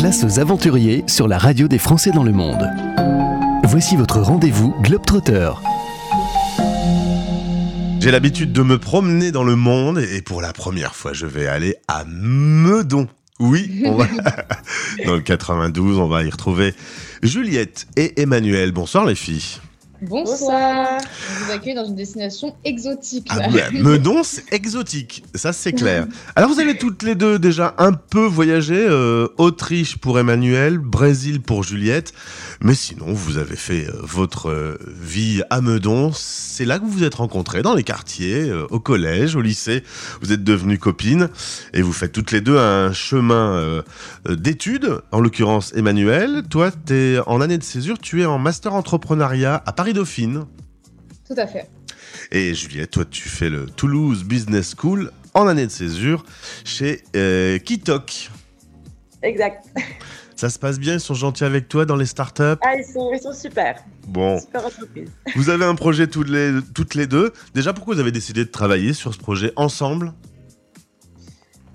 Place aux aventuriers sur la radio des Français dans le monde. Voici votre rendez-vous Globetrotter. J'ai l'habitude de me promener dans le monde et pour la première fois, je vais aller à Meudon. Oui, on va... dans le 92, on va y retrouver Juliette et Emmanuel. Bonsoir les filles. Bonsoir. On vous accueille dans une destination exotique. Ah Meudon, c'est exotique, ça c'est clair. Alors vous avez toutes les deux déjà un peu voyagé, euh, Autriche pour Emmanuel, Brésil pour Juliette, mais sinon vous avez fait euh, votre euh, vie à Meudon. C'est là que vous vous êtes rencontrés, dans les quartiers, au collège, au lycée. Vous êtes devenues copines et vous faites toutes les deux un chemin d'études. En l'occurrence Emmanuel, toi tu es en année de césure, tu es en master entrepreneuriat à Paris Dauphine. Tout à fait. Et Juliette, toi, tu fais le Toulouse Business School en année de césure chez euh, Kitok. Exact. Ça se passe bien, ils sont gentils avec toi dans les startups? Ah, ils sont, ils sont super. Bon. Super entreprise. Vous avez un projet toutes les, toutes les deux. Déjà, pourquoi vous avez décidé de travailler sur ce projet ensemble?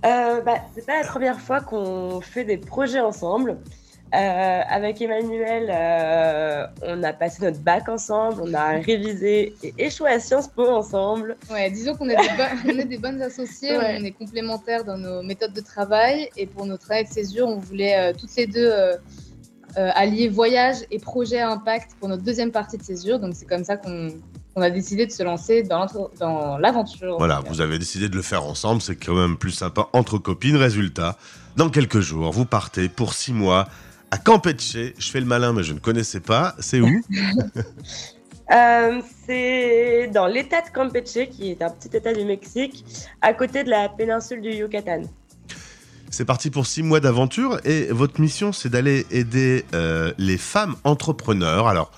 Euh, bah, C'est pas la première fois qu'on fait des projets ensemble. Euh, avec Emmanuel, euh, on a passé notre bac ensemble, on a révisé et échoué à Sciences Po ensemble. Ouais, disons qu'on est, est, des bonnes associés, on est complémentaires dans nos méthodes de travail. Et pour notre travail de césure, on voulait euh, toutes les deux allier voyage et projet à impact pour notre deuxième partie de césure. Donc c'est comme ça qu'on a décidé de se lancer dans l'aventure. Voilà, vous avez décidé de le faire ensemble, c'est quand même plus sympa entre copines. Résultat, dans quelques jours, vous partez pour six mois à Campeche. Je fais le malin, mais je ne connaissais pas. C'est où euh, C'est dans l'état de Campeche, qui est un petit état du Mexique, à côté de la péninsule du Yucatan. C'est parti pour six mois d'aventure et votre mission, c'est d'aller aider euh, les femmes entrepreneurs. Alors,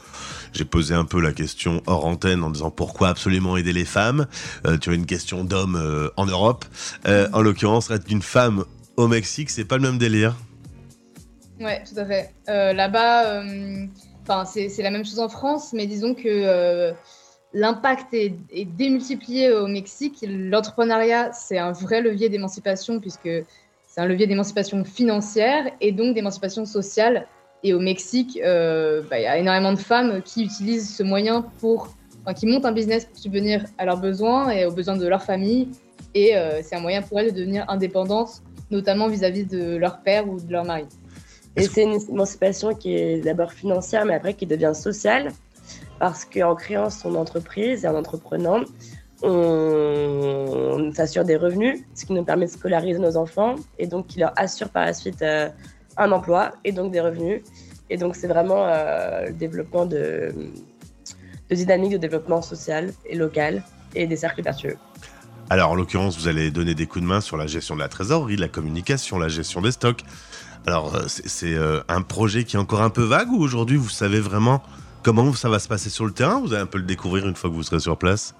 j'ai posé un peu la question hors antenne en disant pourquoi absolument aider les femmes. Euh, tu as une question d'homme en Europe. en l'occurrence, être une femme au Mexique, c'est pas le même délire. Ouais, tout à fait. Euh, là-bas, euh, c'est la même chose en France, mais disons que euh, l'impact est, démultiplié au Mexique. L'entrepreneuriat, c'est un vrai levier d'émancipation puisque c'est un levier d'émancipation financière et donc d'émancipation sociale. Et au Mexique, bah, il y a énormément de femmes qui utilisent ce moyen pour, qui montent un business pour subvenir à leurs besoins et aux besoins de leur famille. Et c'est un moyen pour elles de devenir indépendantes, notamment vis-à-vis -vis de leur père ou de leur mari. Et c'est une émancipation qui est d'abord financière, mais après qui devient sociale, parce qu'en créant son entreprise et en entreprenant, on, s'assure des revenus, ce qui nous permet de scolariser nos enfants, et donc qui leur assure par la suite euh, un emploi et donc des revenus. Et donc c'est vraiment euh, le développement de, de dynamique de développement social et local et des cercles vertueux. Alors, en l'occurrence, vous allez donner des coups de main sur la gestion de la trésorerie, la communication, la gestion des stocks, alors, euh, c'est euh, un projet qui est encore un peu vague ou aujourd'hui vous savez vraiment comment ça va se passer sur le terrain? Vous allez un peu le découvrir une fois que vous serez sur place?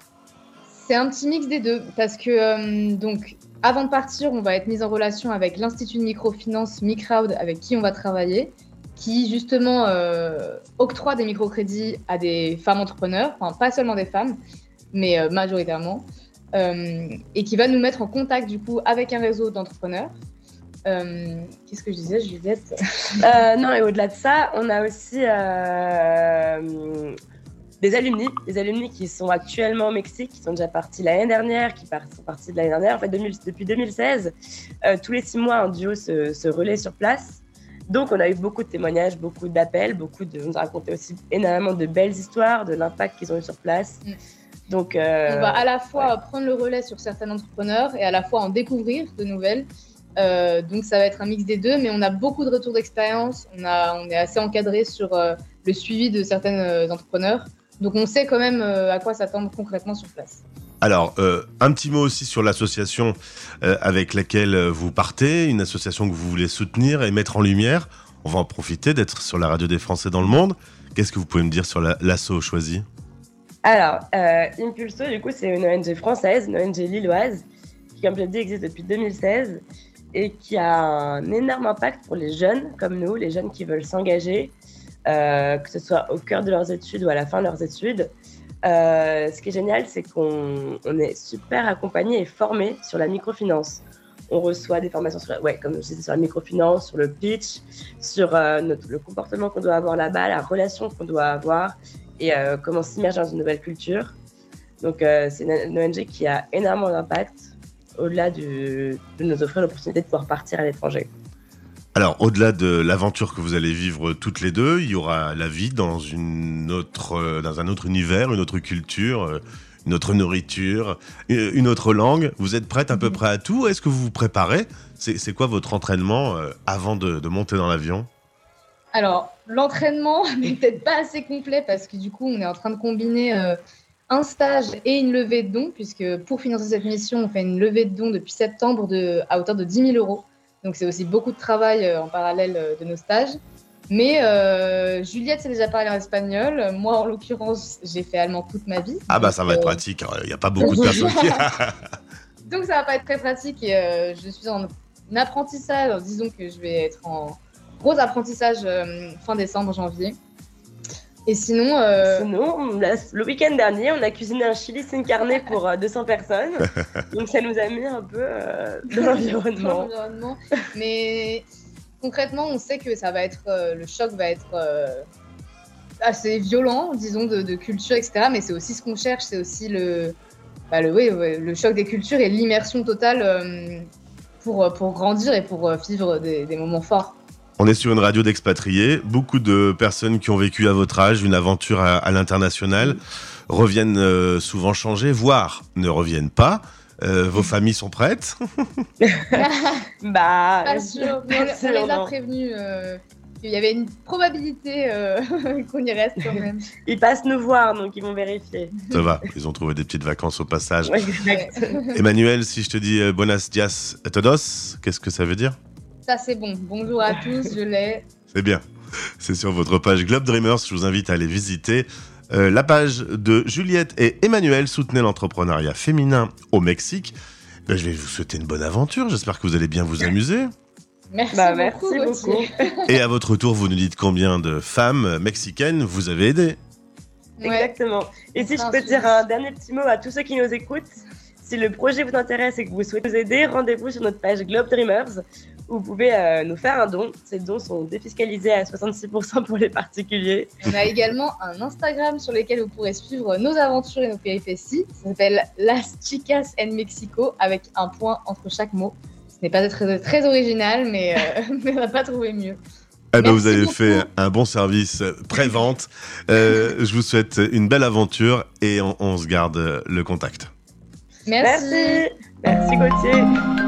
C'est un petit mix des deux parce que euh, donc avant de partir, on va être mis en relation avec l'Institut de microfinance MiCrowd avec qui on va travailler, qui justement octroie des microcrédits à des femmes entrepreneurs, enfin pas seulement des femmes, mais majoritairement, et qui va nous mettre en contact du coup avec un réseau d'entrepreneurs euh, qu'est-ce que je disais, Juliette euh, Non, et au-delà de ça, on a aussi euh, des alumni, des alumni qui sont actuellement au Mexique, qui sont déjà partis l'année dernière, qui sont partis de l'année dernière. En fait, depuis 2016, tous les six mois, un duo se, se relaie sur place. Donc, on a eu beaucoup de témoignages, beaucoup d'appels, beaucoup de. On a raconté aussi énormément de belles histoires, de l'impact qu'ils ont eu sur place. Mm. Donc, on va à la fois prendre le relais sur certains entrepreneurs et à la fois en découvrir de nouvelles. Euh, donc ça va être un mix des deux, mais on a beaucoup de retours d'expérience. On, on est assez encadré sur euh, le suivi de certains euh, entrepreneurs. Donc on sait quand même à quoi s'attendre concrètement sur place. Alors, un petit mot aussi sur l'association avec laquelle vous partez, une association que vous voulez soutenir et mettre en lumière. On va en profiter d'être sur la radio des Français dans le monde. Qu'est-ce que vous pouvez me dire sur l'asso choisi? Alors, Impulso, du coup, c'est une ONG française, une ONG lilloise, qui, comme je l'ai dit, existe depuis 2016 et qui a un énorme impact pour les jeunes comme nous, les jeunes qui veulent s'engager, euh, que ce soit au cœur de leurs études ou à la fin de leurs études. Euh, ce qui est génial, c'est qu'on est super accompagné et formé sur la microfinance. On reçoit des formations sur, ouais, comme sur la microfinance, sur le pitch, sur euh, le comportement qu'on doit avoir là-bas, la relation qu'on doit avoir et comment s'immerger dans une nouvelle culture. Donc, c'est une ONG qui a énormément d'impact au-delà de nous offrir l'opportunité de pouvoir partir à l'étranger. Alors, au-delà de l'aventure que vous allez vivre toutes les deux, il y aura la vie dans, une autre, dans un autre univers, une autre culture, une autre nourriture, une autre langue. Vous êtes prête à peu près à tout? Est-ce que vous vous préparez? C'est quoi votre entraînement avant de, de monter dans l'avion? Alors, l'entraînement n'est peut-être pas assez complet parce que du coup, on est en train de combiner euh, un stage et une levée de dons, puisque pour financer cette mission, on fait une levée de dons depuis septembre de, à hauteur de 10 000 euros. Donc, c'est aussi beaucoup de travail euh, en parallèle euh, de nos stages. Mais euh, Juliette s'est déjà parlé en espagnol. Moi, en l'occurrence, j'ai fait allemand toute ma vie. Ah bah ça va être pratique. Il n'y a pas beaucoup de personnes qui... Donc ça va pas être très pratique et euh, je suis en apprentissage. Disons que je vais être en gros apprentissage fin décembre, janvier. Et sinon, euh, sinon la, le week-end dernier, on a cuisiné un chili sin carne pour 200 personnes. Donc ça nous a mis un peu dans l'environnement. Mais concrètement, on sait que ça va être le choc va être assez violent, disons, de, de culture, etc. Mais c'est aussi ce qu'on cherche, c'est aussi le, bah, le, oui, ouais, le choc des cultures et l'immersion totale euh, pour, pour grandir et pour vivre des, des, moments forts. On est sur une radio d'expatriés. Beaucoup de personnes qui ont vécu à votre âge une aventure à, à l'international reviennent euh, souvent changer, voire ne reviennent pas. Euh, vos familles sont prêtes? Bah, pas sûr. Mais on, on les a prévenus. Euh, il y avait une probabilité euh, qu'on y reste quand même. Ils passent nous voir, donc ils vont vérifier. Ça va, ils ont trouvé des petites vacances au passage. Ouais, exact. Emmanuel, si je te dis euh, Buenos dias a todos, qu'est-ce que ça veut dire? Ça c'est bon. Bonjour à tous, je l'ai. C'est bien. C'est sur votre page Globe Dreamers, je vous invite à aller visiter. Euh, la page de Juliette et Emmanuel soutenez l'entrepreneuriat féminin au Mexique. Ben, je vais vous souhaiter une bonne aventure. J'espère que vous allez bien vous amuser. Merci, bah, beaucoup, merci beaucoup. Et à votre tour, vous nous dites combien de femmes mexicaines vous avez aidé. Ouais. Exactement. Et si je peux dire un dernier petit mot à tous ceux qui nous écoutent, si le projet vous intéresse et que vous souhaitez nous aider, rendez-vous sur notre page Globe Dreamers vous pouvez euh, nous faire un don. Ces dons sont défiscalisés à 66% pour les particuliers. On a également un Instagram sur lequel vous pourrez suivre nos aventures et nos péripéties. Ça s'appelle Las Chicas en Mexico avec un point entre chaque mot. Ce n'est pas très, très original, mais, euh, mais on n'a pas trouvé mieux. Eh ben, vous avez beaucoup. fait un bon service pré-vente. Euh, je vous souhaite une belle aventure et on, on se garde le contact. Merci. Merci. Merci Gauthier.